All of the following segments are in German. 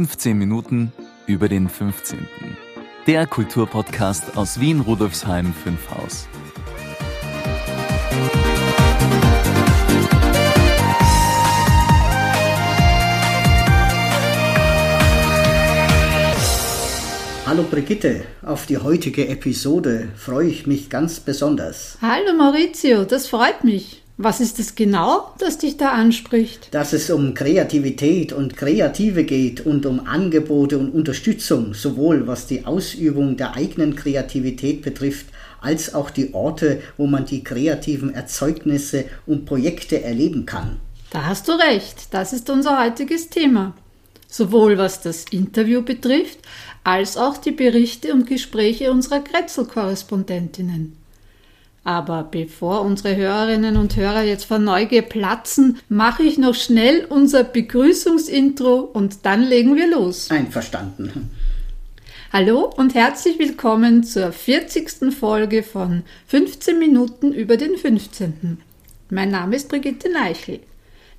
15 Minuten über den 15. Der Kulturpodcast aus Wien Rudolfsheim 5 Haus. Hallo Brigitte, auf die heutige Episode freue ich mich ganz besonders. Hallo Maurizio, das freut mich. Was ist es genau, das dich da anspricht? Dass es um Kreativität und Kreative geht und um Angebote und Unterstützung, sowohl was die Ausübung der eigenen Kreativität betrifft, als auch die Orte, wo man die kreativen Erzeugnisse und Projekte erleben kann. Da hast du recht, das ist unser heutiges Thema. Sowohl was das Interview betrifft, als auch die Berichte und Gespräche unserer Kretzel-Korrespondentinnen. Aber bevor unsere Hörerinnen und Hörer jetzt vor Neugier platzen, mache ich noch schnell unser Begrüßungsintro und dann legen wir los. Einverstanden. Hallo und herzlich willkommen zur 40. Folge von 15 Minuten über den 15. Mein Name ist Brigitte Neichel.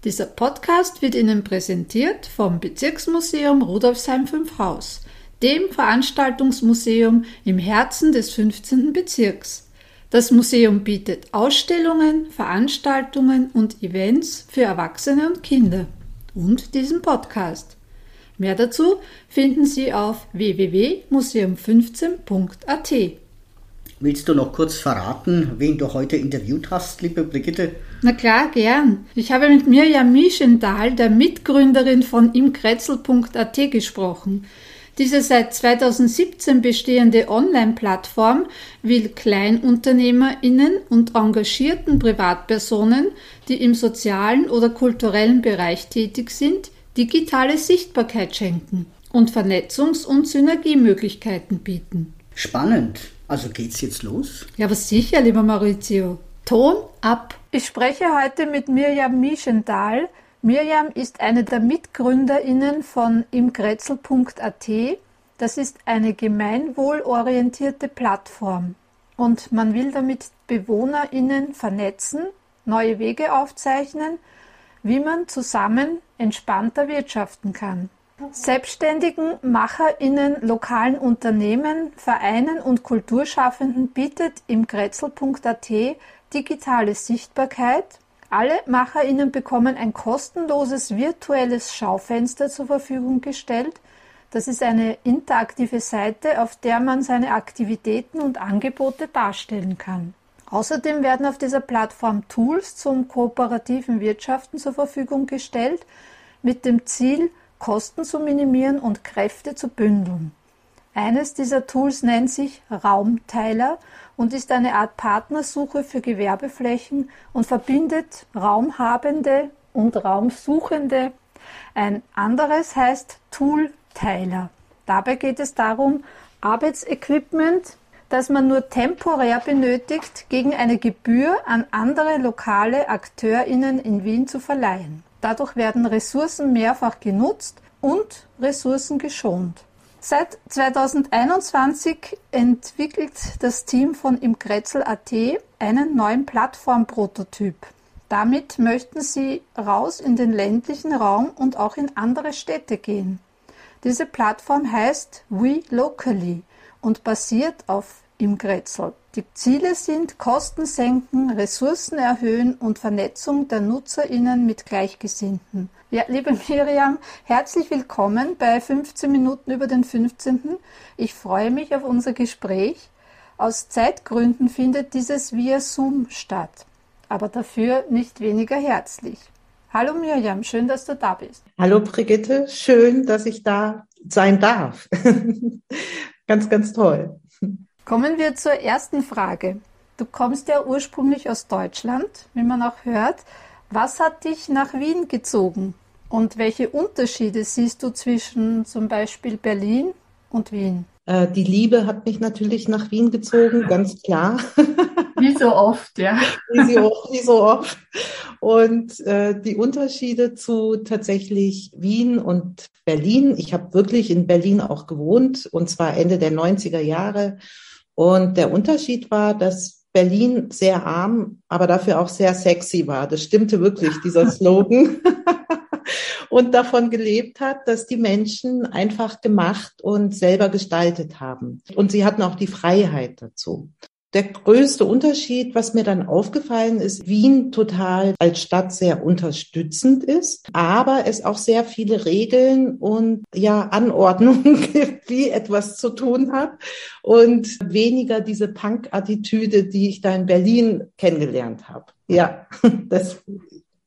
Dieser Podcast wird Ihnen präsentiert vom Bezirksmuseum Rudolfsheim 5 Haus dem Veranstaltungsmuseum im Herzen des 15. Bezirks. Das Museum bietet Ausstellungen, Veranstaltungen und Events für Erwachsene und Kinder und diesen Podcast. Mehr dazu finden Sie auf www.museum15.at. Willst du noch kurz verraten, wen du heute interviewt hast, liebe Brigitte? Na klar, gern. Ich habe mit Mirjam Mischendahl, der Mitgründerin von imkretzel.at, gesprochen. Diese seit 2017 bestehende Online-Plattform will Kleinunternehmerinnen und engagierten Privatpersonen, die im sozialen oder kulturellen Bereich tätig sind, digitale Sichtbarkeit schenken und Vernetzungs- und Synergiemöglichkeiten bieten. Spannend. Also geht's jetzt los? Ja, aber sicher, lieber Maurizio. Ton ab. Ich spreche heute mit Mirjam Mischendahl, Mirjam ist eine der MitgründerInnen von imgrätzl.at. Das ist eine gemeinwohlorientierte Plattform und man will damit BewohnerInnen vernetzen, neue Wege aufzeichnen, wie man zusammen entspannter wirtschaften kann. Selbstständigen MacherInnen, lokalen Unternehmen, Vereinen und Kulturschaffenden bietet imgrätzl.at digitale Sichtbarkeit alle MacherInnen bekommen ein kostenloses virtuelles Schaufenster zur Verfügung gestellt. Das ist eine interaktive Seite, auf der man seine Aktivitäten und Angebote darstellen kann. Außerdem werden auf dieser Plattform Tools zum kooperativen Wirtschaften zur Verfügung gestellt, mit dem Ziel, Kosten zu minimieren und Kräfte zu bündeln. Eines dieser Tools nennt sich Raumteiler und ist eine Art Partnersuche für Gewerbeflächen und verbindet Raumhabende und Raumsuchende. Ein anderes heißt Toolteiler. Dabei geht es darum, Arbeitsequipment, das man nur temporär benötigt, gegen eine Gebühr an andere lokale AkteurInnen in Wien zu verleihen. Dadurch werden Ressourcen mehrfach genutzt und Ressourcen geschont. Seit 2021 entwickelt das Team von imkretzel.at einen neuen Plattformprototyp. Damit möchten sie raus in den ländlichen Raum und auch in andere Städte gehen. Diese Plattform heißt We Locally und basiert auf Imkretzel. Die Ziele sind Kosten senken, Ressourcen erhöhen und Vernetzung der NutzerInnen mit Gleichgesinnten. Ja, liebe Miriam, herzlich willkommen bei 15 Minuten über den 15. Ich freue mich auf unser Gespräch. Aus Zeitgründen findet dieses via Zoom statt, aber dafür nicht weniger herzlich. Hallo Miriam, schön, dass du da bist. Hallo Brigitte, schön, dass ich da sein darf. ganz, ganz toll. Kommen wir zur ersten Frage. Du kommst ja ursprünglich aus Deutschland, wie man auch hört. Was hat dich nach Wien gezogen? Und welche Unterschiede siehst du zwischen zum Beispiel Berlin und Wien? Äh, die Liebe hat mich natürlich nach Wien gezogen, ganz klar. Wie so oft, ja. Wie so oft. Wie so oft. Und äh, die Unterschiede zu tatsächlich Wien und Berlin. Ich habe wirklich in Berlin auch gewohnt, und zwar Ende der 90er Jahre. Und der Unterschied war, dass Berlin sehr arm, aber dafür auch sehr sexy war. Das stimmte wirklich, dieser Slogan. und davon gelebt hat, dass die Menschen einfach gemacht und selber gestaltet haben. Und sie hatten auch die Freiheit dazu. Der größte Unterschied, was mir dann aufgefallen ist, Wien total als Stadt sehr unterstützend ist, aber es auch sehr viele Regeln und ja Anordnungen gibt, wie etwas zu tun hat und weniger diese Punk-Attitüde, die ich da in Berlin kennengelernt habe. Ja, das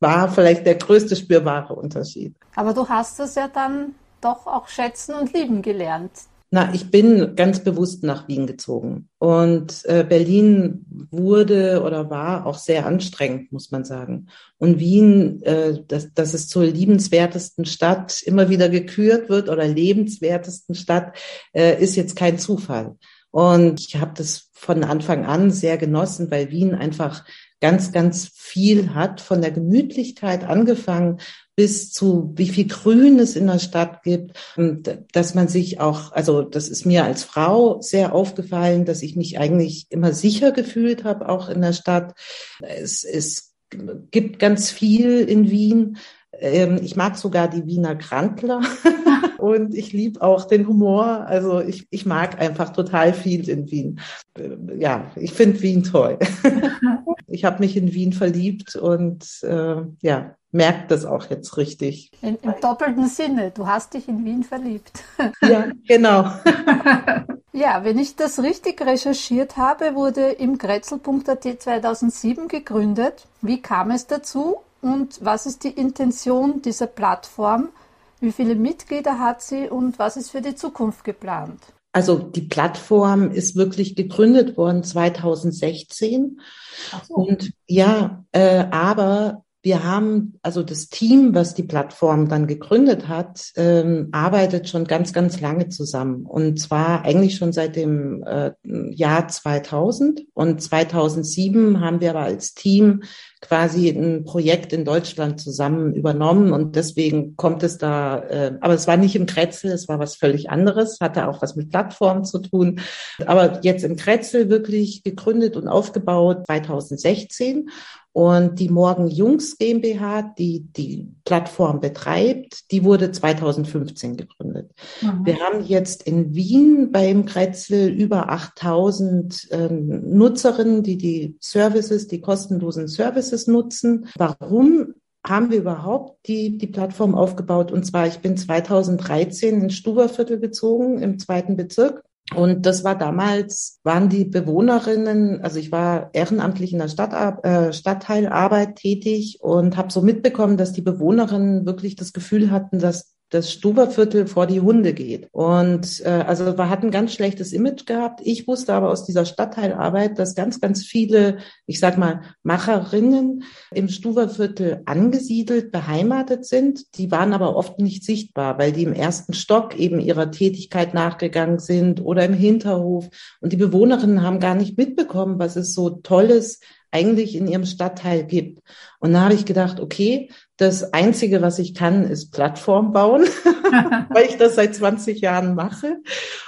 war vielleicht der größte spürbare Unterschied. Aber du hast es ja dann doch auch schätzen und lieben gelernt, na, ich bin ganz bewusst nach Wien gezogen. Und äh, Berlin wurde oder war auch sehr anstrengend, muss man sagen. Und Wien, äh, dass, dass es zur liebenswertesten Stadt immer wieder gekürt wird oder lebenswertesten Stadt, äh, ist jetzt kein Zufall. Und ich habe das von Anfang an sehr genossen, weil Wien einfach ganz, ganz viel hat, von der Gemütlichkeit angefangen bis zu wie viel Grün es in der Stadt gibt, und dass man sich auch, also das ist mir als Frau sehr aufgefallen, dass ich mich eigentlich immer sicher gefühlt habe, auch in der Stadt. Es, es gibt ganz viel in Wien. Ähm, ich mag sogar die Wiener Grantler und ich liebe auch den Humor. Also ich, ich mag einfach total viel in Wien. Äh, ja, ich finde Wien toll. ich habe mich in Wien verliebt und äh, ja, merkt das auch jetzt richtig. In, Im doppelten Sinne, du hast dich in Wien verliebt. Ja, genau. ja, wenn ich das richtig recherchiert habe, wurde im Grätzl.at 2007 gegründet. Wie kam es dazu und was ist die Intention dieser Plattform? Wie viele Mitglieder hat sie und was ist für die Zukunft geplant? Also die Plattform ist wirklich gegründet worden 2016. So. Und ja, äh, aber wir haben, also das Team, was die Plattform dann gegründet hat, ähm, arbeitet schon ganz, ganz lange zusammen. Und zwar eigentlich schon seit dem äh, Jahr 2000. Und 2007 haben wir aber als Team quasi ein Projekt in Deutschland zusammen übernommen. Und deswegen kommt es da, äh, aber es war nicht im Kretzel, es war was völlig anderes, hatte auch was mit Plattformen zu tun. Aber jetzt im Kretzel wirklich gegründet und aufgebaut 2016. Und die Morgen Jungs GmbH, die die Plattform betreibt, die wurde 2015 gegründet. Mhm. Wir haben jetzt in Wien beim Kretzel über 8000 äh, Nutzerinnen, die die Services, die kostenlosen Services nutzen. Warum haben wir überhaupt die, die Plattform aufgebaut? Und zwar, ich bin 2013 ins Stuberviertel gezogen, im zweiten Bezirk. Und das war damals, waren die Bewohnerinnen, also ich war ehrenamtlich in der Stadt, äh, Stadtteilarbeit tätig und habe so mitbekommen, dass die Bewohnerinnen wirklich das Gefühl hatten, dass das Stuberviertel vor die Hunde geht. Und äh, also wir hatten ganz schlechtes Image gehabt. Ich wusste aber aus dieser Stadtteilarbeit, dass ganz, ganz viele, ich sag mal, Macherinnen im Stuberviertel angesiedelt, beheimatet sind. Die waren aber oft nicht sichtbar, weil die im ersten Stock eben ihrer Tätigkeit nachgegangen sind oder im Hinterhof. Und die Bewohnerinnen haben gar nicht mitbekommen, was es so Tolles eigentlich in ihrem Stadtteil gibt. Und da habe ich gedacht, okay, das Einzige, was ich kann, ist Plattform bauen, weil ich das seit 20 Jahren mache.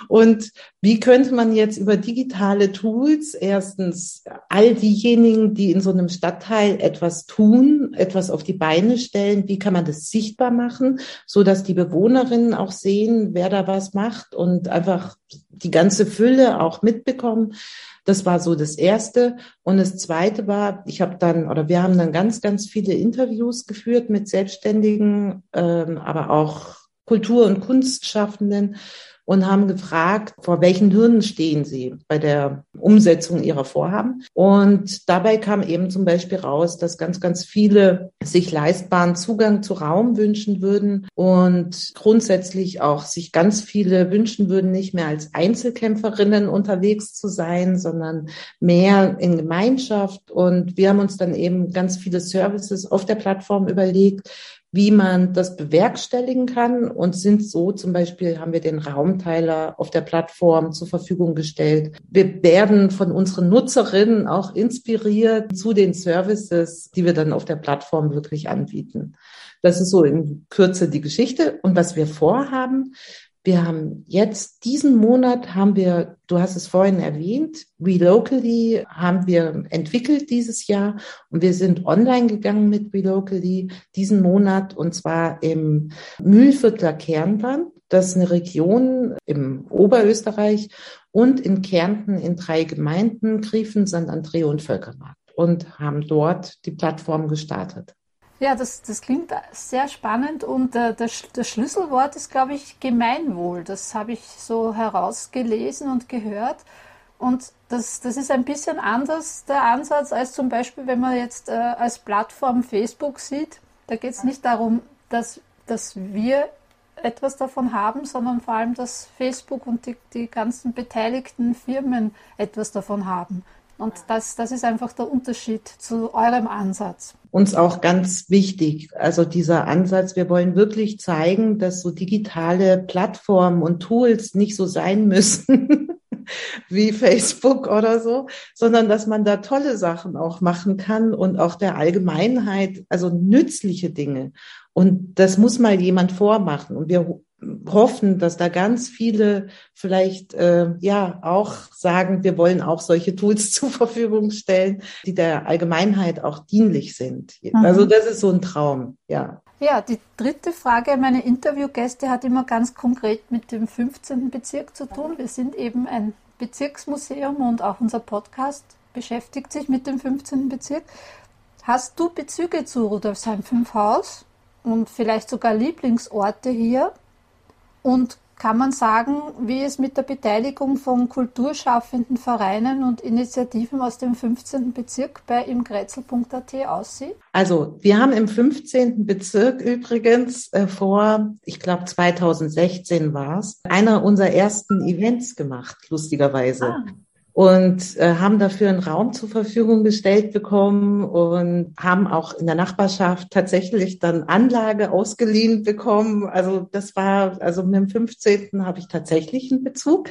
Und wie könnte man jetzt über digitale Tools erstens all diejenigen, die in so einem Stadtteil etwas tun, etwas auf die Beine stellen, wie kann man das sichtbar machen, so dass die Bewohnerinnen auch sehen, wer da was macht und einfach die ganze Fülle auch mitbekommen. Das war so das Erste. Und das Zweite war, ich habe dann, oder wir haben dann ganz, ganz viele Interviews geführt mit Selbstständigen, ähm, aber auch Kultur- und Kunstschaffenden und haben gefragt, vor welchen Hürden stehen sie bei der Umsetzung ihrer Vorhaben. Und dabei kam eben zum Beispiel raus, dass ganz, ganz viele sich leistbaren Zugang zu Raum wünschen würden und grundsätzlich auch sich ganz viele wünschen würden, nicht mehr als Einzelkämpferinnen unterwegs zu sein, sondern mehr in Gemeinschaft. Und wir haben uns dann eben ganz viele Services auf der Plattform überlegt, wie man das bewerkstelligen kann und sind so zum Beispiel haben wir den Raumteiler auf der Plattform zur Verfügung gestellt. Wir werden von unseren Nutzerinnen auch inspiriert zu den Services, die wir dann auf der Plattform wirklich anbieten. Das ist so in Kürze die Geschichte. Und was wir vorhaben, Wir haben jetzt diesen Monat haben wir, du hast es vorhin erwähnt, Relocally haben wir entwickelt dieses Jahr und wir sind online gegangen mit Relocally diesen Monat und zwar im Mühlviertler Kernland. Das ist eine Region im Oberösterreich und in Kärnten in drei Gemeinden, Griefen, St. André und Völkermarkt und haben dort die Plattform gestartet. Ja, das, das klingt sehr spannend und äh, das, das Schlüsselwort ist, glaube ich, Gemeinwohl. Das habe ich so herausgelesen und gehört. Und das, das ist ein bisschen anders der Ansatz als zum Beispiel, wenn man jetzt äh, als Plattform Facebook sieht. Da geht es nicht darum, dass, dass wir etwas davon haben, sondern vor allem, dass Facebook und die, die ganzen beteiligten Firmen etwas davon haben. Und das, das ist einfach der Unterschied zu eurem Ansatz. Uns auch ganz wichtig, also dieser Ansatz, wir wollen wirklich zeigen, dass so digitale Plattformen und Tools nicht so sein müssen wie Facebook oder so, sondern dass man da tolle Sachen auch machen kann und auch der Allgemeinheit, also nützliche Dinge. Und das muss mal jemand vormachen. Und wir hoffen, dass da ganz viele vielleicht äh, ja auch sagen, wir wollen auch solche Tools zur Verfügung stellen, die der Allgemeinheit auch dienlich sind. Mhm. Also das ist so ein Traum, ja. Ja, die dritte Frage meine Interviewgäste hat immer ganz konkret mit dem 15. Bezirk zu tun. Wir sind eben ein Bezirksmuseum und auch unser Podcast beschäftigt sich mit dem 15. Bezirk. Hast du Bezüge zu Rudolfsheim 5 Haus und vielleicht sogar Lieblingsorte hier? Und kann man sagen, wie es mit der Beteiligung von kulturschaffenden Vereinen und Initiativen aus dem 15. Bezirk bei imgrätzel.at aussieht? Also wir haben im 15. Bezirk übrigens äh, vor, ich glaube 2016 war es, einer unserer ersten Events gemacht, lustigerweise. Ah und äh, haben dafür einen Raum zur Verfügung gestellt bekommen und haben auch in der Nachbarschaft tatsächlich dann Anlage ausgeliehen bekommen. Also das war, also mit dem 15. habe ich tatsächlich einen Bezug.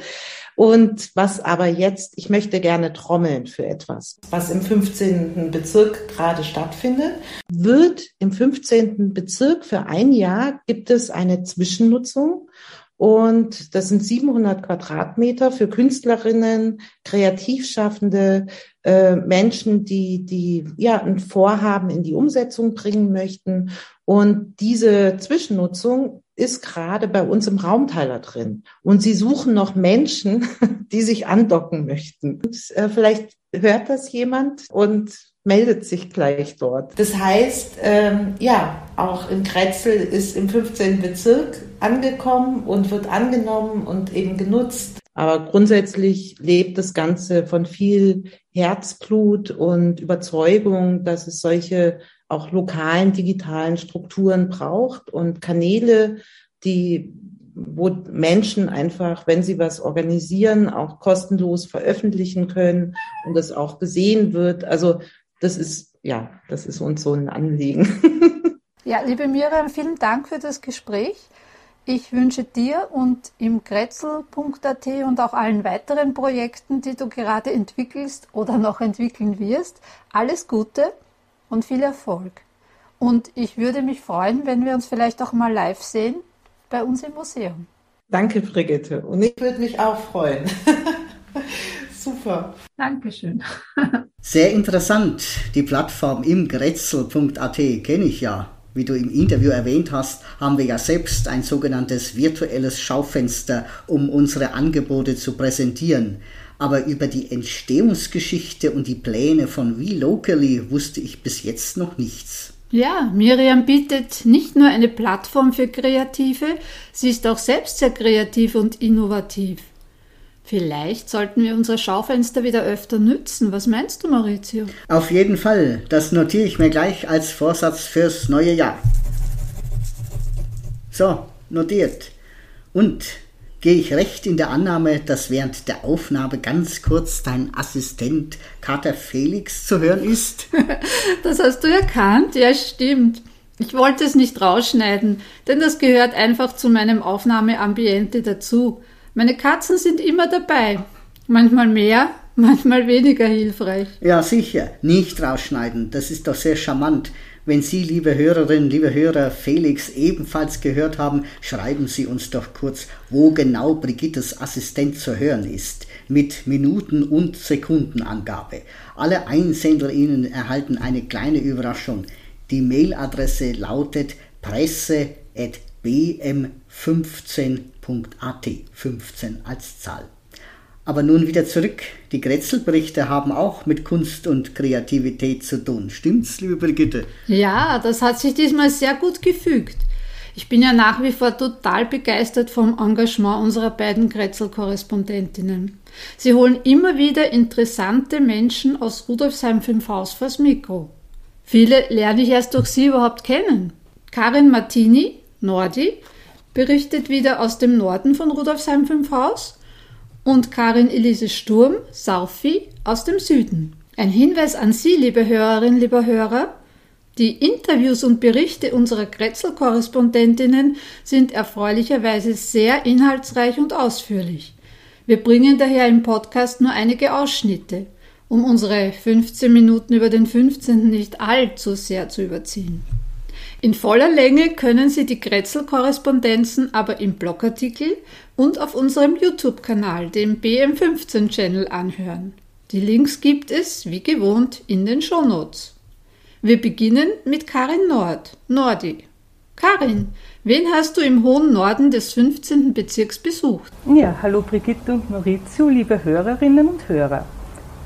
Und was aber jetzt, ich möchte gerne trommeln für etwas, was im 15. Bezirk gerade stattfindet, wird im 15. Bezirk für ein Jahr gibt es eine Zwischennutzung und das sind 700 Quadratmeter für Künstlerinnen, Kreativschaffende, äh, Menschen, die, die ja ein Vorhaben in die Umsetzung bringen möchten. Und diese Zwischennutzung ist gerade bei uns im Raumteiler drin. Und sie suchen noch Menschen, die sich andocken möchten. Und, äh, vielleicht hört das jemand und meldet sich gleich dort. Das heißt, ähm, ja, auch in Kretzel ist im 15. Bezirk angekommen und wird angenommen und eben genutzt. Aber grundsätzlich lebt das Ganze von viel Herzblut und Überzeugung, dass es solche auch lokalen digitalen Strukturen braucht und Kanäle, die wo Menschen einfach, wenn sie was organisieren, auch kostenlos veröffentlichen können und das auch gesehen wird. Also das ist, ja, das ist uns so ein Anliegen. ja, liebe Miriam, vielen Dank für das Gespräch. Ich wünsche dir und im Grätzl.at und auch allen weiteren Projekten, die du gerade entwickelst oder noch entwickeln wirst, alles Gute und viel Erfolg. Und ich würde mich freuen, wenn wir uns vielleicht auch mal live sehen bei uns im Museum. Danke, Brigitte. Und ich würde mich auch freuen. Super. Dankeschön. Sehr interessant. Die Plattform imgrätzl.at kenne ich ja. Wie du im Interview erwähnt hast, haben wir ja selbst ein sogenanntes virtuelles Schaufenster, um unsere Angebote zu präsentieren. Aber über die Entstehungsgeschichte und die Pläne von WeLocally wusste ich bis jetzt noch nichts. Ja, Miriam bietet nicht nur eine Plattform für Kreative, sie ist auch selbst sehr kreativ und innovativ. Vielleicht sollten wir unsere Schaufenster wieder öfter nützen. Was meinst du, Maurizio? Auf jeden Fall. Das notiere ich mir gleich als Vorsatz fürs neue Jahr. So, notiert. Und gehe ich recht in der Annahme, dass während der Aufnahme ganz kurz dein Assistent Kater Felix zu hören ist? das hast du erkannt? Ja, stimmt. Ich wollte es nicht rausschneiden, denn das gehört einfach zu meinem Aufnahmeambiente dazu. Meine Katzen sind immer dabei. Manchmal mehr, manchmal weniger hilfreich. Ja, sicher. Nicht rausschneiden. Das ist doch sehr charmant. Wenn Sie, liebe Hörerinnen, liebe Hörer, Felix ebenfalls gehört haben, schreiben Sie uns doch kurz, wo genau Brigittes Assistent zu hören ist, mit Minuten- und Sekundenangabe. Alle EinsenderInnen erhalten eine kleine Überraschung. Die Mailadresse lautet presse.bm15.at, 15 als Zahl. Aber nun wieder zurück. Die Grätzelberichte haben auch mit Kunst und Kreativität zu tun. Stimmt's, liebe Brigitte? Ja, das hat sich diesmal sehr gut gefügt. Ich bin ja nach wie vor total begeistert vom Engagement unserer beiden Grätzel-Korrespondentinnen. Sie holen immer wieder interessante Menschen aus Rudolfsheim 5 Haus vors Mikro. Viele lerne ich erst durch sie überhaupt kennen. Karin Martini, Nordi, berichtet wieder aus dem Norden von Rudolfsheim 5 Haus und Karin Elise Sturm, Saufi, aus dem Süden. Ein Hinweis an Sie, liebe Hörerinnen, lieber Hörer. Die Interviews und Berichte unserer Grätzl-Korrespondentinnen sind erfreulicherweise sehr inhaltsreich und ausführlich. Wir bringen daher im Podcast nur einige Ausschnitte, um unsere 15 Minuten über den 15. nicht allzu sehr zu überziehen. In voller Länge können Sie die Grätzl-Korrespondenzen aber im Blogartikel und auf unserem YouTube-Kanal, dem BM15-Channel, anhören. Die Links gibt es, wie gewohnt, in den Shownotes. Wir beginnen mit Karin Nord, Nordi. Karin, wen hast du im hohen Norden des 15. Bezirks besucht? Ja, hallo Brigitte und Maurizio, liebe Hörerinnen und Hörer.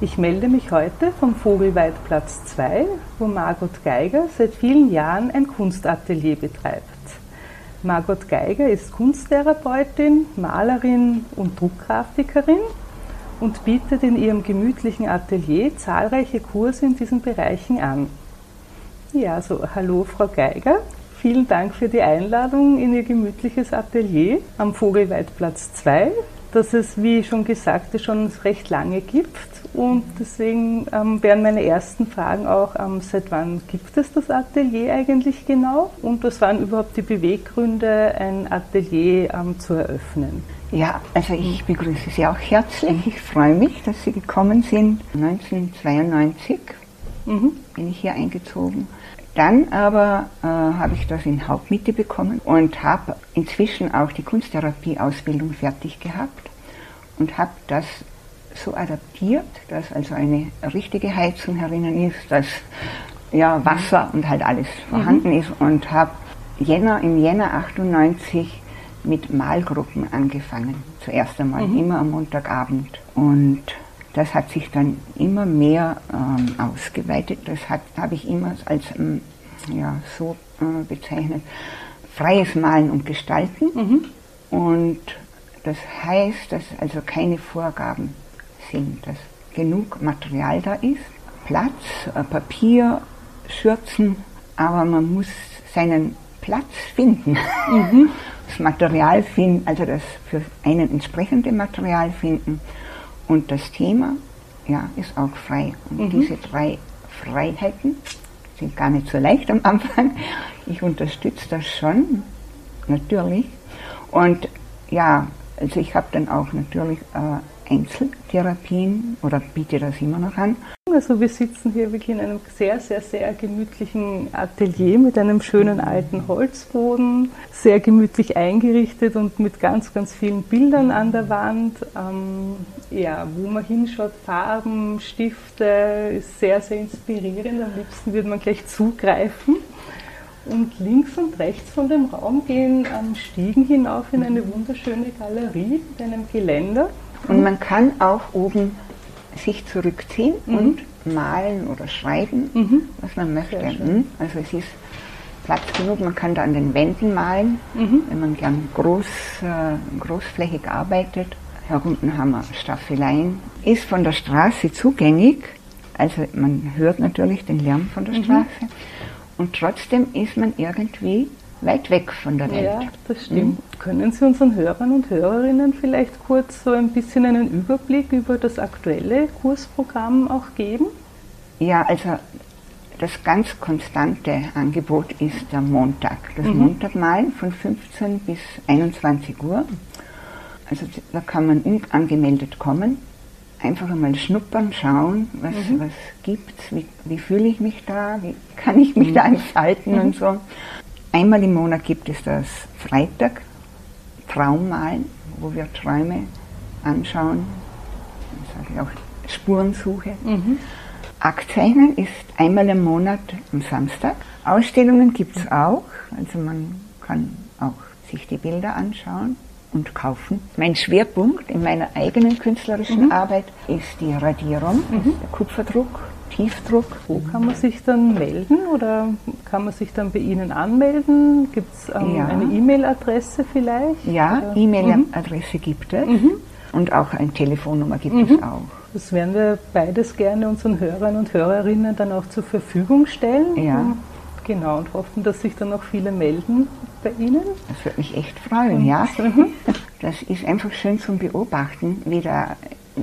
Ich melde mich heute vom Vogelweidplatz 2, wo Margot Geiger seit vielen Jahren ein Kunstatelier betreibt. Margot Geiger ist Kunsttherapeutin, Malerin und Druckgrafikerin und bietet in ihrem gemütlichen Atelier zahlreiche Kurse in diesen Bereichen an. Ja, so hallo Frau Geiger. Vielen Dank für die Einladung in Ihr gemütliches Atelier am Vogelweidplatz 2, das es, wie schon gesagt, schon recht lange gibt und deswegen ähm, wären meine ersten Fragen auch, ähm, seit wann gibt es das Atelier eigentlich genau und was waren überhaupt die Beweggründe, ein Atelier ähm, zu eröffnen? Ja, also ich begrüße Sie auch herzlich. Ich freue mich, dass Sie gekommen sind. 1992 mhm. bin ich hier eingezogen. Dann aber äh, habe ich das in Hauptmiete bekommen und habe inzwischen auch die Kunsttherapie-Ausbildung fertig gehabt und habe das so adaptiert, dass also eine richtige Heizung herinnen ist, dass ja, Wasser und halt alles vorhanden mhm. ist und habe Jänner, im Jänner 98 mit Malgruppen angefangen. Zuerst einmal, mhm. immer am Montagabend. Und das hat sich dann immer mehr ähm, ausgeweitet. Das habe ich immer als ähm, ja, so äh, bezeichnet, freies Malen und Gestalten. Mhm. Und das heißt, dass also keine Vorgaben sind, dass genug Material da ist, Platz, äh, Papier, Schürzen, aber man muss seinen Platz finden. Mhm. Das Material finden, also das für einen entsprechende Material finden und das Thema, ja, ist auch frei. Und mhm. diese drei Freiheiten sind gar nicht so leicht am Anfang. Ich unterstütze das schon, natürlich. Und ja, also ich habe dann auch natürlich äh, Einzeltherapien oder biete das immer noch an. Also wir sitzen hier wirklich in einem sehr, sehr, sehr gemütlichen Atelier mit einem schönen alten Holzboden, sehr gemütlich eingerichtet und mit ganz, ganz vielen Bildern an der Wand. Ähm, ja, wo man hinschaut, Farben, Stifte, ist sehr, sehr inspirierend. Am liebsten würde man gleich zugreifen. Und links und rechts von dem Raum gehen ähm, Stiegen hinauf in eine wunderschöne Galerie mit einem Geländer. Und man kann auch oben sich zurückziehen mhm. und malen oder schreiben, mhm. was man möchte. Mhm. Also es ist Platz genug, man kann da an den Wänden malen, mhm. wenn man gern groß, äh, großflächig arbeitet. Herunten haben wir Staffeleien. Ist von der Straße zugänglich, also man hört natürlich den Lärm von der mhm. Straße. Und trotzdem ist man irgendwie weit weg von der Welt. Ja, das stimmt. Mhm. Können Sie unseren Hörern und Hörerinnen vielleicht kurz so ein bisschen einen Überblick über das aktuelle Kursprogramm auch geben? Ja, also das ganz konstante Angebot ist der Montag. Das mhm. Montagmalen von 15 bis 21 Uhr. Also da kann man unangemeldet kommen. einfach einmal schnuppern, schauen, was, mhm. was gibt's, wie, wie fühle ich mich da, wie kann ich mich mhm. da entfalten und so. Einmal im Monat gibt es das Freitag, Traummalen, wo wir Träume anschauen, sage ich auch Spurensuche. Mhm. Aktzeichnen ist einmal im Monat am Samstag. Ausstellungen gibt es auch, also man kann auch sich die Bilder anschauen und kaufen. Mein Schwerpunkt in meiner eigenen künstlerischen mhm. Arbeit ist die Radierung, mhm. der Kupferdruck, Tiefdruck. Wo kann man sich dann melden oder kann man sich dann bei Ihnen anmelden? Gibt es ähm, ja. eine E-Mail-Adresse vielleicht? Ja, E-Mail-Adresse mhm. gibt es mhm. und auch eine Telefonnummer gibt es mhm. auch. Das werden wir beides gerne unseren Hörern und Hörerinnen dann auch zur Verfügung stellen. Ja. Genau, und hoffen, dass sich dann noch viele melden bei Ihnen. Das würde mich echt freuen, ja. Das ist einfach schön zum Beobachten, wie, da,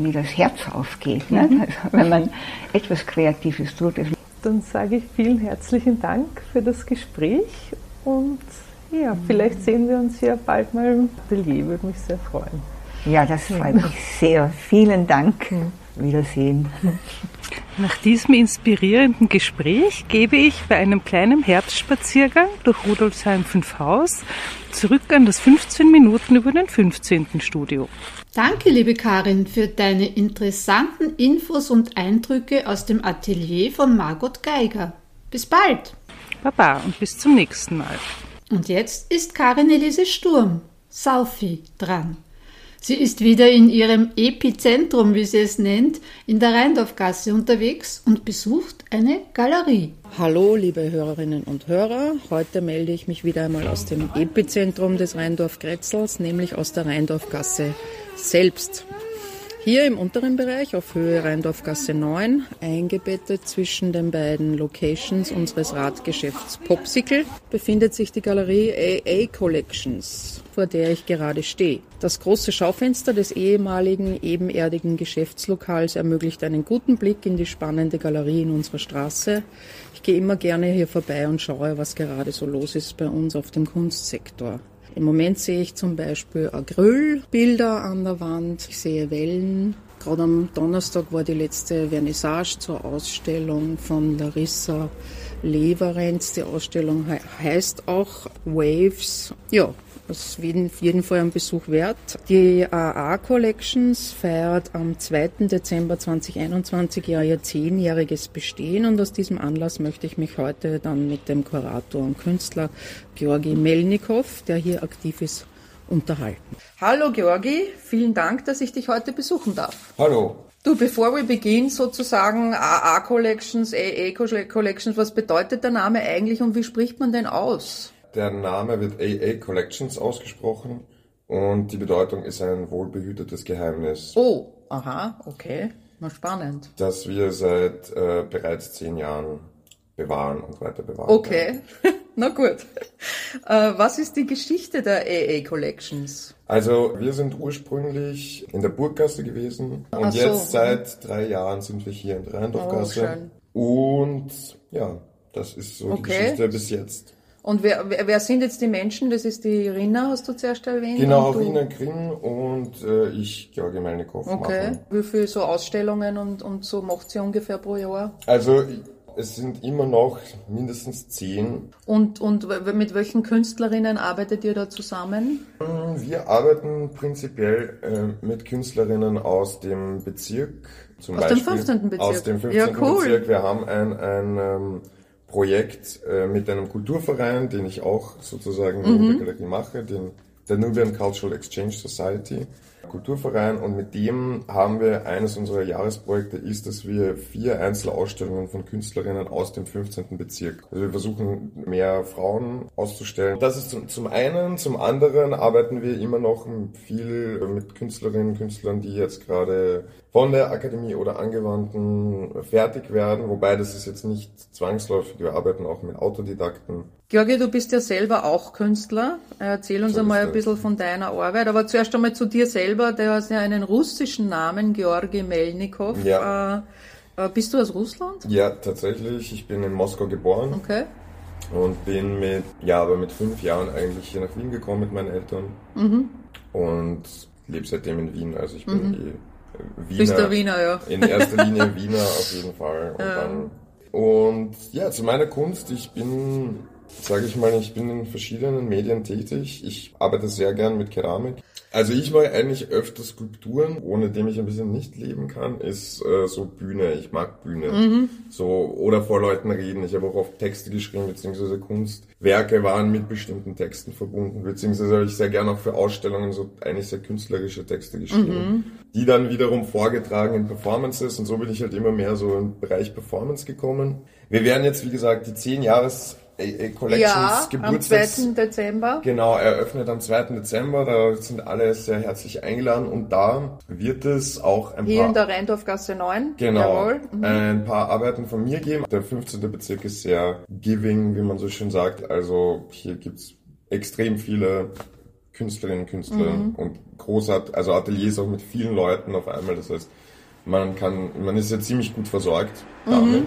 wie das Herz aufgeht, ne? Also, wenn man etwas Kreatives tut. Dann sage ich vielen herzlichen Dank für das Gespräch und ja, vielleicht sehen wir uns ja bald mal im Atelier, würde mich sehr freuen. Ja, das freut mich sehr. Vielen Dank. Wiedersehen. Nach diesem inspirierenden Gespräch gebe ich bei einem kleinen Herbstspaziergang durch Rudolfsheim 5 Haus zurück an das 15 Minuten über den 15. Studio. Danke, liebe Karin, für deine interessanten Infos und Eindrücke aus dem Atelier von Margot Geiger. Bis bald. Baba und bis zum nächsten Mal. Und jetzt ist Karin Elise Sturm, Saufi, dran. Sie ist wieder in ihrem Epizentrum, wie sie es nennt, in der Rheindorfgasse unterwegs und besucht eine Galerie. Hallo, liebe Hörerinnen und Hörer. Heute melde ich mich wieder einmal aus dem Epizentrum des Rheindorf-Gretzels, nämlich aus der Rheindorfgasse selbst. Hier im unteren Bereich auf Höhe Rheindorfgasse 9, eingebettet zwischen den beiden Locations unseres Radgeschäfts Popsicle, befindet sich die Galerie AA Collections, vor der ich gerade stehe. Das große Schaufenster des ehemaligen ebenerdigen Geschäftslokals ermöglicht einen guten Blick in die spannende Galerie in unserer Straße. Ich gehe immer gerne hier vorbei und schaue, was gerade so los ist bei uns auf dem Kunstsektor. Im Moment sehe ich zum Beispiel Acrylbilder an der Wand, ich sehe Wellen. Gerade am Donnerstag war die letzte Vernissage zur Ausstellung von Larissa Leverenz. Die Ausstellung heißt auch Waves. Ja, das ist auf jeden Fall ein Besuch wert. Die AA Collections feiert am 2. Dezember 2021 ja ihr zehnjähriges Bestehen und aus diesem Anlass möchte ich mich heute dann mit dem Kurator und Künstler Georgi Melnikow, der hier aktiv ist, unterhalten. Hallo Georgi, vielen Dank, dass ich dich heute besuchen darf. Hallo. Du, bevor wir beginnen, sozusagen AA Collections, AA Collections, was bedeutet der Name eigentlich und wie spricht man denn aus? Der Name wird AA Collections ausgesprochen und die Bedeutung ist ein wohlbehütetes Geheimnis. Oh, aha, okay. Mal spannend. Das wir seit äh, bereits zehn Jahren bewahren und weiter bewahren. Okay, na gut. Äh, was ist die Geschichte der AA Collections? Also wir sind ursprünglich in der Burggasse gewesen und Ach jetzt so. seit drei Jahren sind wir hier in der Rheindorfgasse. Oh, und ja, das ist so okay. die Geschichte bis jetzt. Und wer, wer, sind jetzt die Menschen? Das ist die Rina, hast du zuerst erwähnt? Genau, Rina Grimm und äh, ich, Georgi Melnikow. Okay. Machen. Wie viele so Ausstellungen und, und so macht sie ungefähr pro Jahr? Also es sind immer noch mindestens zehn. Und, und mit welchen Künstlerinnen arbeitet ihr da zusammen? Mm, wir arbeiten prinzipiell äh, mit Künstlerinnen aus dem Bezirk. Zum aus Beispiel, dem 15. Bezirk? Aus dem 15. Ja, cool. Bezirk. Wir haben ein, ein ähm, Projekt äh, mit einem Kulturverein, den ich auch sozusagen mhm. in der Galerie mache, den, der Nubian Cultural Exchange Society. Kulturverein und mit dem haben wir eines unserer Jahresprojekte ist, dass wir vier Einzelausstellungen von Künstlerinnen aus dem 15. Bezirk. Also wir versuchen mehr Frauen auszustellen. Das ist zum, zum einen. Zum anderen arbeiten wir immer noch viel mit Künstlerinnen Künstlern, die jetzt gerade von der Akademie oder Angewandten fertig werden, wobei das ist jetzt nicht zwangsläufig. Wir arbeiten auch mit Autodidakten Georgi, du bist ja selber auch Künstler. Erzähl uns so einmal ein bisschen von deiner Arbeit. Aber zuerst einmal zu dir selber. Der hat ja einen russischen Namen, Georgi Melnikov. Ja. Äh, äh, bist du aus Russland? Ja, tatsächlich. Ich bin in Moskau geboren. Okay. Und bin mit, ja, aber mit fünf Jahren eigentlich hier nach Wien gekommen mit meinen Eltern. Mhm. Und lebe seitdem in Wien. Also ich bin mhm. eh Wiener. Bist der Wiener, ja. In erster Linie Wiener auf jeden Fall. Und, dann, und ja, zu meiner Kunst. Ich bin, sage ich mal, ich bin in verschiedenen Medien tätig. Ich arbeite sehr gern mit Keramik. Also ich mache eigentlich öfter Skulpturen, ohne dem ich ein bisschen nicht leben kann, ist äh, so Bühne. Ich mag Bühne. Mhm. So oder vor Leuten reden. Ich habe auch oft Texte geschrieben beziehungsweise Kunstwerke waren mit bestimmten Texten verbunden, beziehungsweise habe ich sehr gerne auch für Ausstellungen so eigentlich sehr künstlerische Texte geschrieben, Mhm. die dann wiederum vorgetragen in Performances und so bin ich halt immer mehr so im Bereich Performance gekommen. Wir werden jetzt wie gesagt die 10 Jahres AA Collections Ja, am Geburtstags 2. Dezember. Genau, eröffnet am 2. Dezember, da sind alle sehr herzlich eingeladen und da wird es auch ein Hier paar in der Rheindorfgasse 9. Genau. Mhm. Ein paar Arbeiten von mir geben. Der 15. Bezirk ist sehr giving, wie man so schön sagt. Also hier gibt's extrem viele Künstlerinnen und Künstler Mhm. und großart, also Ateliers auch mit vielen Leuten auf einmal. Das heißt, man kann, man ist ja ziemlich gut versorgt damit.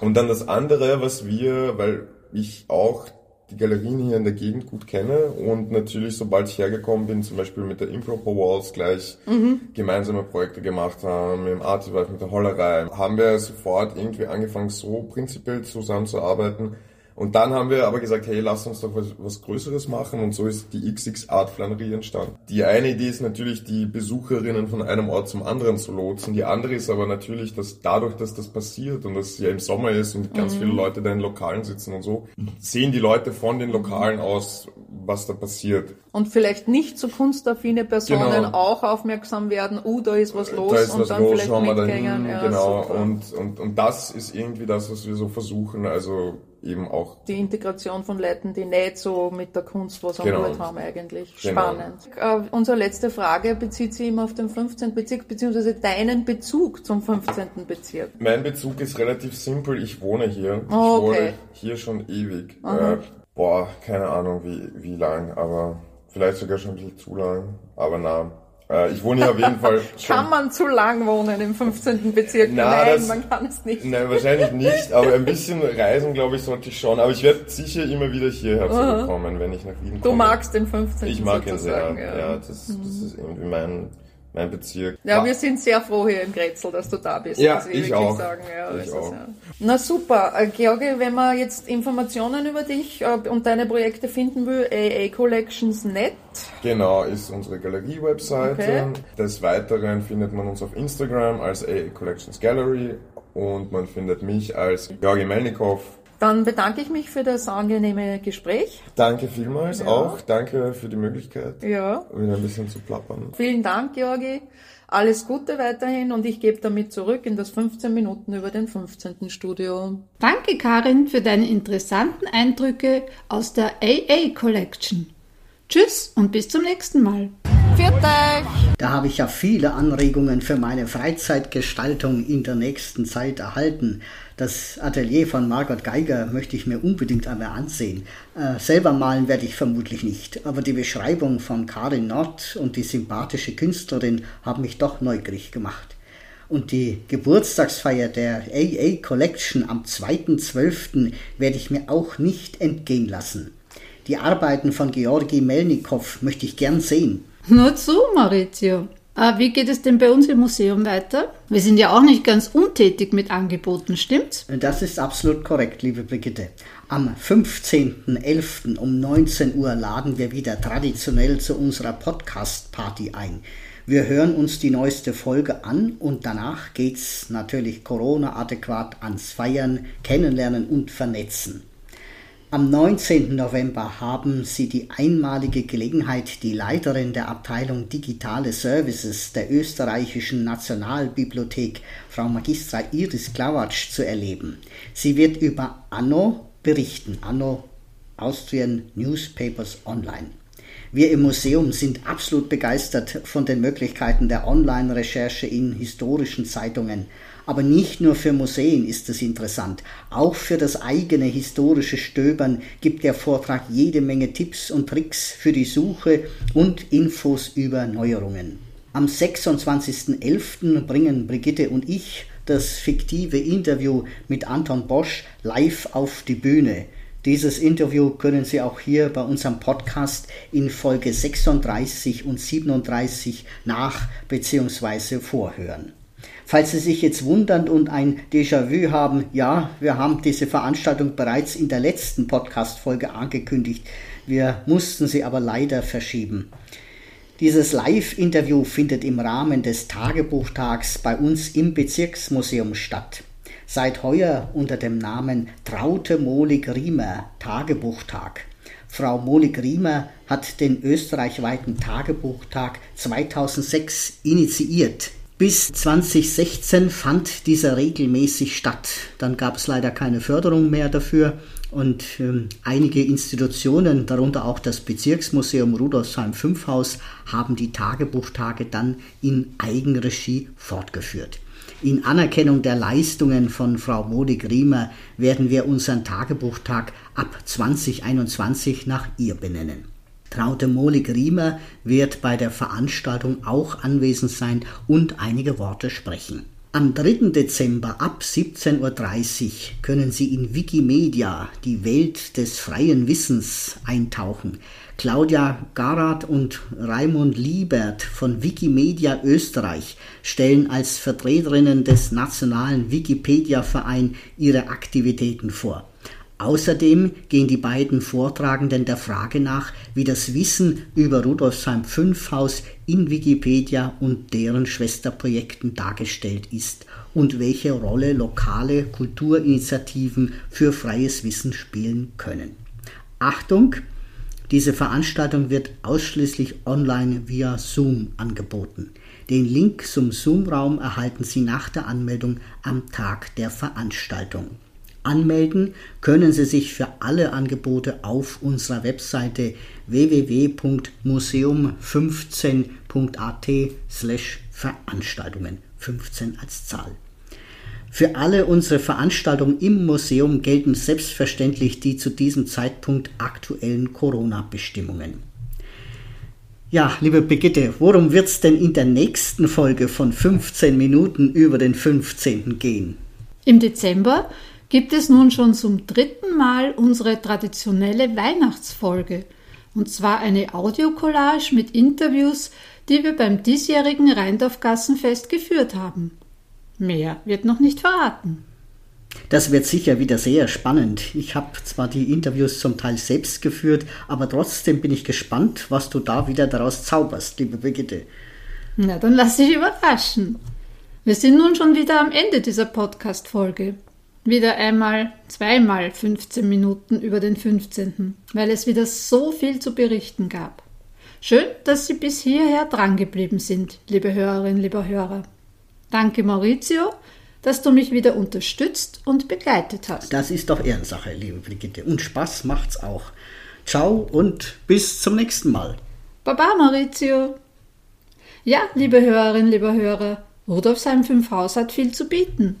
Und dann das andere, was wir, weil ich auch die Galerien hier in der Gegend gut kenne und natürlich, sobald ich hergekommen bin, zum Beispiel mit der Improper Walls gleich gemeinsame Projekte gemacht haben, mit dem Artivive, mit der Hollerei, haben wir sofort irgendwie angefangen, so prinzipiell zusammenzuarbeiten. Und dann haben wir aber gesagt, hey, lass uns doch was, was Größeres machen und so ist die XX Art Flanerie entstanden. Die eine Idee ist natürlich, die Besucherinnen von einem Ort zum anderen zu lotsen. Die andere ist aber natürlich, dass dadurch, dass das passiert und dass es ja im Sommer ist und ganz viele Leute da in Lokalen sitzen und so, sehen die Leute von den Lokalen aus, was da passiert. Und vielleicht nicht so kunstaffine Personen Genau. auch aufmerksam werden, uh, da ist was los da ist und was dann los, vielleicht schauen wir mitgängen. dahin, Ja, genau. super. Und, und, und das ist irgendwie das, was wir so versuchen, also eben auch die Integration von Leuten, die nicht so mit der Kunst was am Genau. Hut haben eigentlich. Genau. Spannend. Äh, unsere letzte Frage bezieht sich immer auf den 15. Bezirk, beziehungsweise deinen Bezug zum 15. Bezirk. Mein Bezug ist relativ simpel. Ich wohne hier. Oh, Ich wohne okay. hier schon ewig. Äh, boah, keine Ahnung wie, wie lang, aber vielleicht sogar schon ein bisschen zu lang. Aber na, ich wohne hier auf jeden Fall. Kann man zu lang wohnen im 15. Bezirk? Na, Nein, das- man kann es nicht. Nein, wahrscheinlich nicht, aber ein bisschen reisen, glaube ich, sollte ich schon. Aber ich werde sicher immer wieder hierher zurückkommen, wenn ich nach Wien komme. Du magst den 15. Ich mag ihn sehr. sozusagen, Ja, das, das ist irgendwie mein, mein Bezirk. Ja, Ah, wir sind sehr froh hier im Grätzl, dass du da bist. Ja, muss ich wirklich auch. Sagen. Ja, Ich das auch. Ja. Na super. Äh, Georgi, wenn man jetzt Informationen über dich äh, und deine Projekte finden will, aacollections.net. Genau, ist unsere Galerie-Webseite. Okay. Des Weiteren findet man uns auf Instagram als AA Collections Gallery und man findet mich als Georgi Melnikow. Dann bedanke ich mich für das angenehme Gespräch. Danke vielmals Ja. auch. Danke für die Möglichkeit, Ja. wieder ein bisschen zu plappern. Vielen Dank, Georgi. Alles Gute weiterhin und ich gebe damit zurück in das 15 Minuten über den 15. Studio. Danke, Karin, für deine interessanten Eindrücke aus der AA Collection. Tschüss und bis zum nächsten Mal. Viert euch! Da habe ich ja viele Anregungen für meine Freizeitgestaltung in der nächsten Zeit erhalten. Das Atelier von Margot Geiger möchte ich mir unbedingt einmal ansehen. Äh, selber malen werde ich vermutlich nicht, aber die Beschreibung von Karin Nord und die sympathische Künstlerin haben mich doch neugierig gemacht. Und die Geburtstagsfeier der AA Collection am 2.12. werde ich mir auch nicht entgehen lassen. Die Arbeiten von Georgi Melnikow möchte ich gern sehen. Nur zu, Maurizio. Äh, wie geht es denn bei uns im Museum weiter? Wir sind ja auch nicht ganz untätig mit Angeboten, stimmt's? Das ist absolut korrekt, liebe Brigitte. Am 15.11. um 19 Uhr laden wir wieder traditionell zu unserer Podcast-Party ein. Wir hören uns die neueste Folge an und danach geht's natürlich Corona-adäquat ans Feiern, Kennenlernen und Vernetzen. Am 19. November haben Sie die einmalige Gelegenheit, die Leiterin der Abteilung Digitale Services der österreichischen Nationalbibliothek, Frau Magistra Iris Klawatsch, zu erleben. Sie wird über Anno berichten, Anno Austrian Newspapers Online. Wir im Museum sind absolut begeistert von den Möglichkeiten der Online-Recherche in historischen Zeitungen. Aber nicht nur für Museen ist es interessant. Auch für das eigene historische Stöbern gibt der Vortrag jede Menge Tipps und Tricks für die Suche und Infos über Neuerungen. Am 26.11. bringen Brigitte und ich das fiktive Interview mit Anton Bosch live auf die Bühne. Dieses Interview können Sie auch hier bei unserem Podcast in Folge 36 und 37 nach bzw. vorhören. Falls Sie sich jetzt wundern und ein Déjà-vu haben, ja, wir haben diese Veranstaltung bereits in der letzten Podcast-Folge angekündigt. Wir mussten sie aber leider verschieben. Dieses Live-Interview findet im Rahmen des Tagebuchtags bei uns im Bezirksmuseum statt. Seit heuer unter dem Namen Traute Mohlig-Riemer Tagebuchtag. Frau Mohlig-Riemer hat den österreichweiten Tagebuchtag 2006 initiiert. Bis 2016 fand dieser regelmäßig statt. Dann gab es leider keine Förderung mehr dafür und ähm, einige Institutionen, darunter auch das Bezirksmuseum Rudolfsheim 5 Haus, haben die Tagebuchtage dann in Eigenregie fortgeführt. In Anerkennung der Leistungen von Frau Modig-Riemer werden wir unseren Tagebuchtag ab 2021 nach ihr benennen. Traute Molig-Riemer wird bei der Veranstaltung auch anwesend sein und einige Worte sprechen. Am 3. Dezember ab 17.30 Uhr können Sie in Wikimedia, die Welt des freien Wissens, eintauchen. Claudia Garat und Raimund Liebert von Wikimedia Österreich stellen als Vertreterinnen des Nationalen Wikipedia-Verein ihre Aktivitäten vor. Außerdem gehen die beiden Vortragenden der Frage nach, wie das Wissen über Rudolfsheim 5 Haus in Wikipedia und deren Schwesterprojekten dargestellt ist und welche Rolle lokale Kulturinitiativen für freies Wissen spielen können. Achtung! Diese Veranstaltung wird ausschließlich online via Zoom angeboten. Den Link zum Zoom-Raum erhalten Sie nach der Anmeldung am Tag der Veranstaltung. Anmelden können Sie sich für alle Angebote auf unserer Webseite www.museum15.at slash Veranstaltungen 15 als Zahl. Für alle unsere Veranstaltungen im Museum gelten selbstverständlich die zu diesem Zeitpunkt aktuellen Corona-Bestimmungen. Ja, liebe Brigitte, worum wird es denn in der nächsten Folge von 15 Minuten über den 15. gehen? Im Dezember gibt es nun schon zum dritten Mal unsere traditionelle Weihnachtsfolge, und zwar eine Audiocollage mit Interviews, die wir beim diesjährigen Rheindorf-Gassenfest geführt haben. Mehr wird noch nicht verraten. Das wird sicher wieder sehr spannend. Ich habe zwar die Interviews zum Teil selbst geführt, aber trotzdem bin ich gespannt, was du da wieder daraus zauberst, liebe Brigitte. Na, dann lass dich überraschen. Wir sind nun schon wieder am Ende dieser Podcast-Folge wieder einmal, zweimal 15 Minuten über den 15., weil es wieder so viel zu berichten gab. Schön, dass Sie bis hierher drangeblieben sind, liebe Hörerinnen, lieber Hörer. Danke, Maurizio, dass du mich wieder unterstützt und begleitet hast. Das ist doch Ehrensache, liebe Brigitte. Und Spaß macht's auch. Ciao und bis zum nächsten Mal. Baba, Maurizio. Ja, liebe Hörerinnen, lieber Hörer, Rudolfsheim 5 Haus hat viel zu bieten.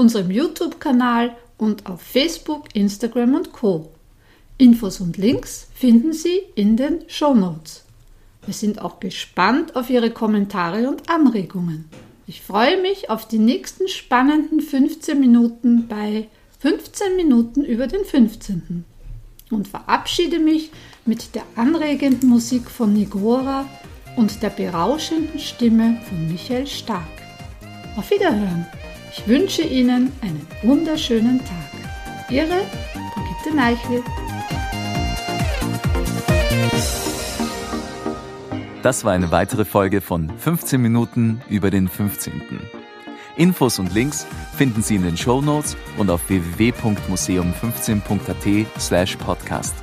unserem YouTube-Kanal und auf Facebook, Instagram und Co. Infos und Links finden Sie in den Show Notes. Wir sind auch gespannt auf Ihre Kommentare und Anregungen. Ich freue mich auf die nächsten spannenden 15 Minuten bei 15 Minuten über den 15. und verabschiede mich mit der anregenden Musik von Nigora und der berauschenden Stimme von Michael Stark. Auf Wiederhören! Ich wünsche Ihnen einen wunderschönen Tag. Ihre Brigitte Neichel. Das war eine weitere Folge von 15 Minuten über den 15. Infos und Links finden Sie in den Show Notes und auf www.museum15.at slash podcast.